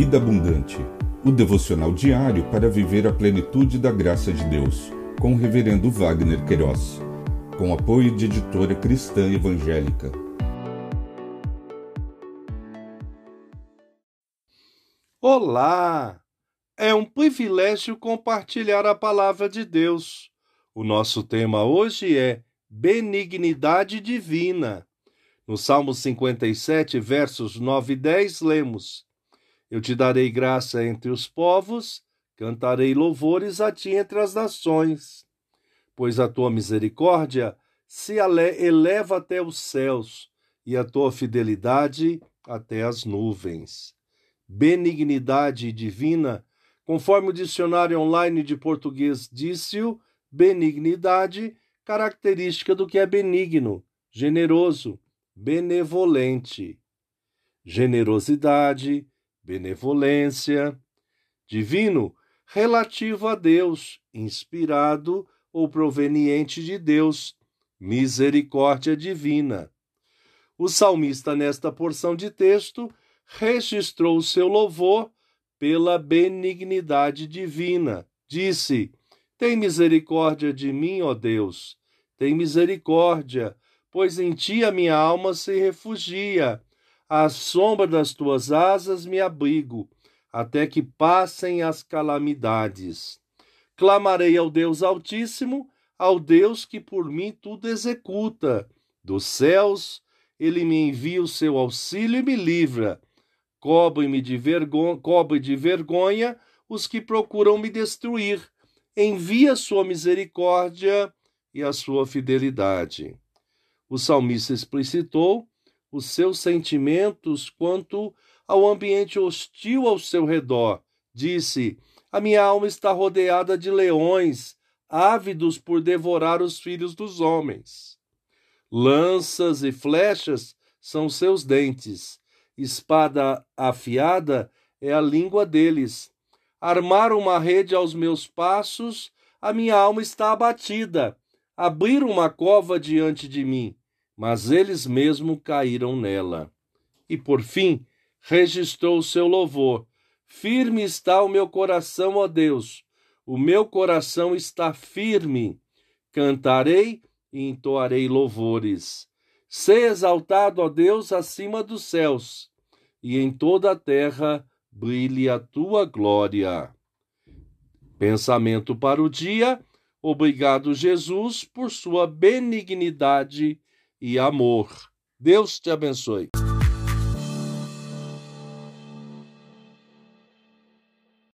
Vida Abundante, o devocional diário para viver a plenitude da graça de Deus, com o Reverendo Wagner Queiroz, com apoio de editora cristã evangélica. Olá! É um privilégio compartilhar a palavra de Deus. O nosso tema hoje é benignidade divina. No Salmo 57, versos 9 e 10, lemos: Eu te darei graça entre os povos, cantarei louvores a ti entre as nações. Pois a tua misericórdia se eleva até os céus e a tua fidelidade até as nuvens. Benignidade divina, conforme o dicionário online de português disse-o, benignidade, característica do que é benigno, generoso, benevolente, generosidade, benevolência, divino, relativo a Deus, inspirado ou proveniente de Deus, misericórdia divina. O salmista, nesta porção de texto, registrou o seu louvor pela benignidade divina. Disse: Tem misericórdia de mim, ó Deus, tem misericórdia, pois em ti a minha alma se refugia. À sombra das tuas asas me abrigo, até que passem as calamidades. Clamarei ao Deus Altíssimo, ao Deus que por mim tudo executa. Dos céus, ele me envia o seu auxílio e me livra. Cobre-me de cobre de vergonha os que procuram me destruir. Envia sua misericórdia e a sua fidelidade o salmista explicitou os seus sentimentos quanto ao ambiente hostil ao seu redor. Disse: A minha alma está rodeada de leões, ávidos por devorar os filhos dos homens. Lanças e flechas são seus dentes, espada afiada é a língua deles. Armaram uma rede aos meus passos, a minha alma está abatida. Abriram uma cova diante de mim mas eles mesmos caíram nela. E por fim, registrou o seu louvor. Firme está o meu coração, ó Deus, o meu coração está firme. Cantarei e entoarei louvores. Sê exaltado, ó Deus, acima dos céus, e em toda a terra brilhe a tua glória. Pensamento para o dia. Obrigado, Jesus, por sua benignidade e amor. Deus te abençoe.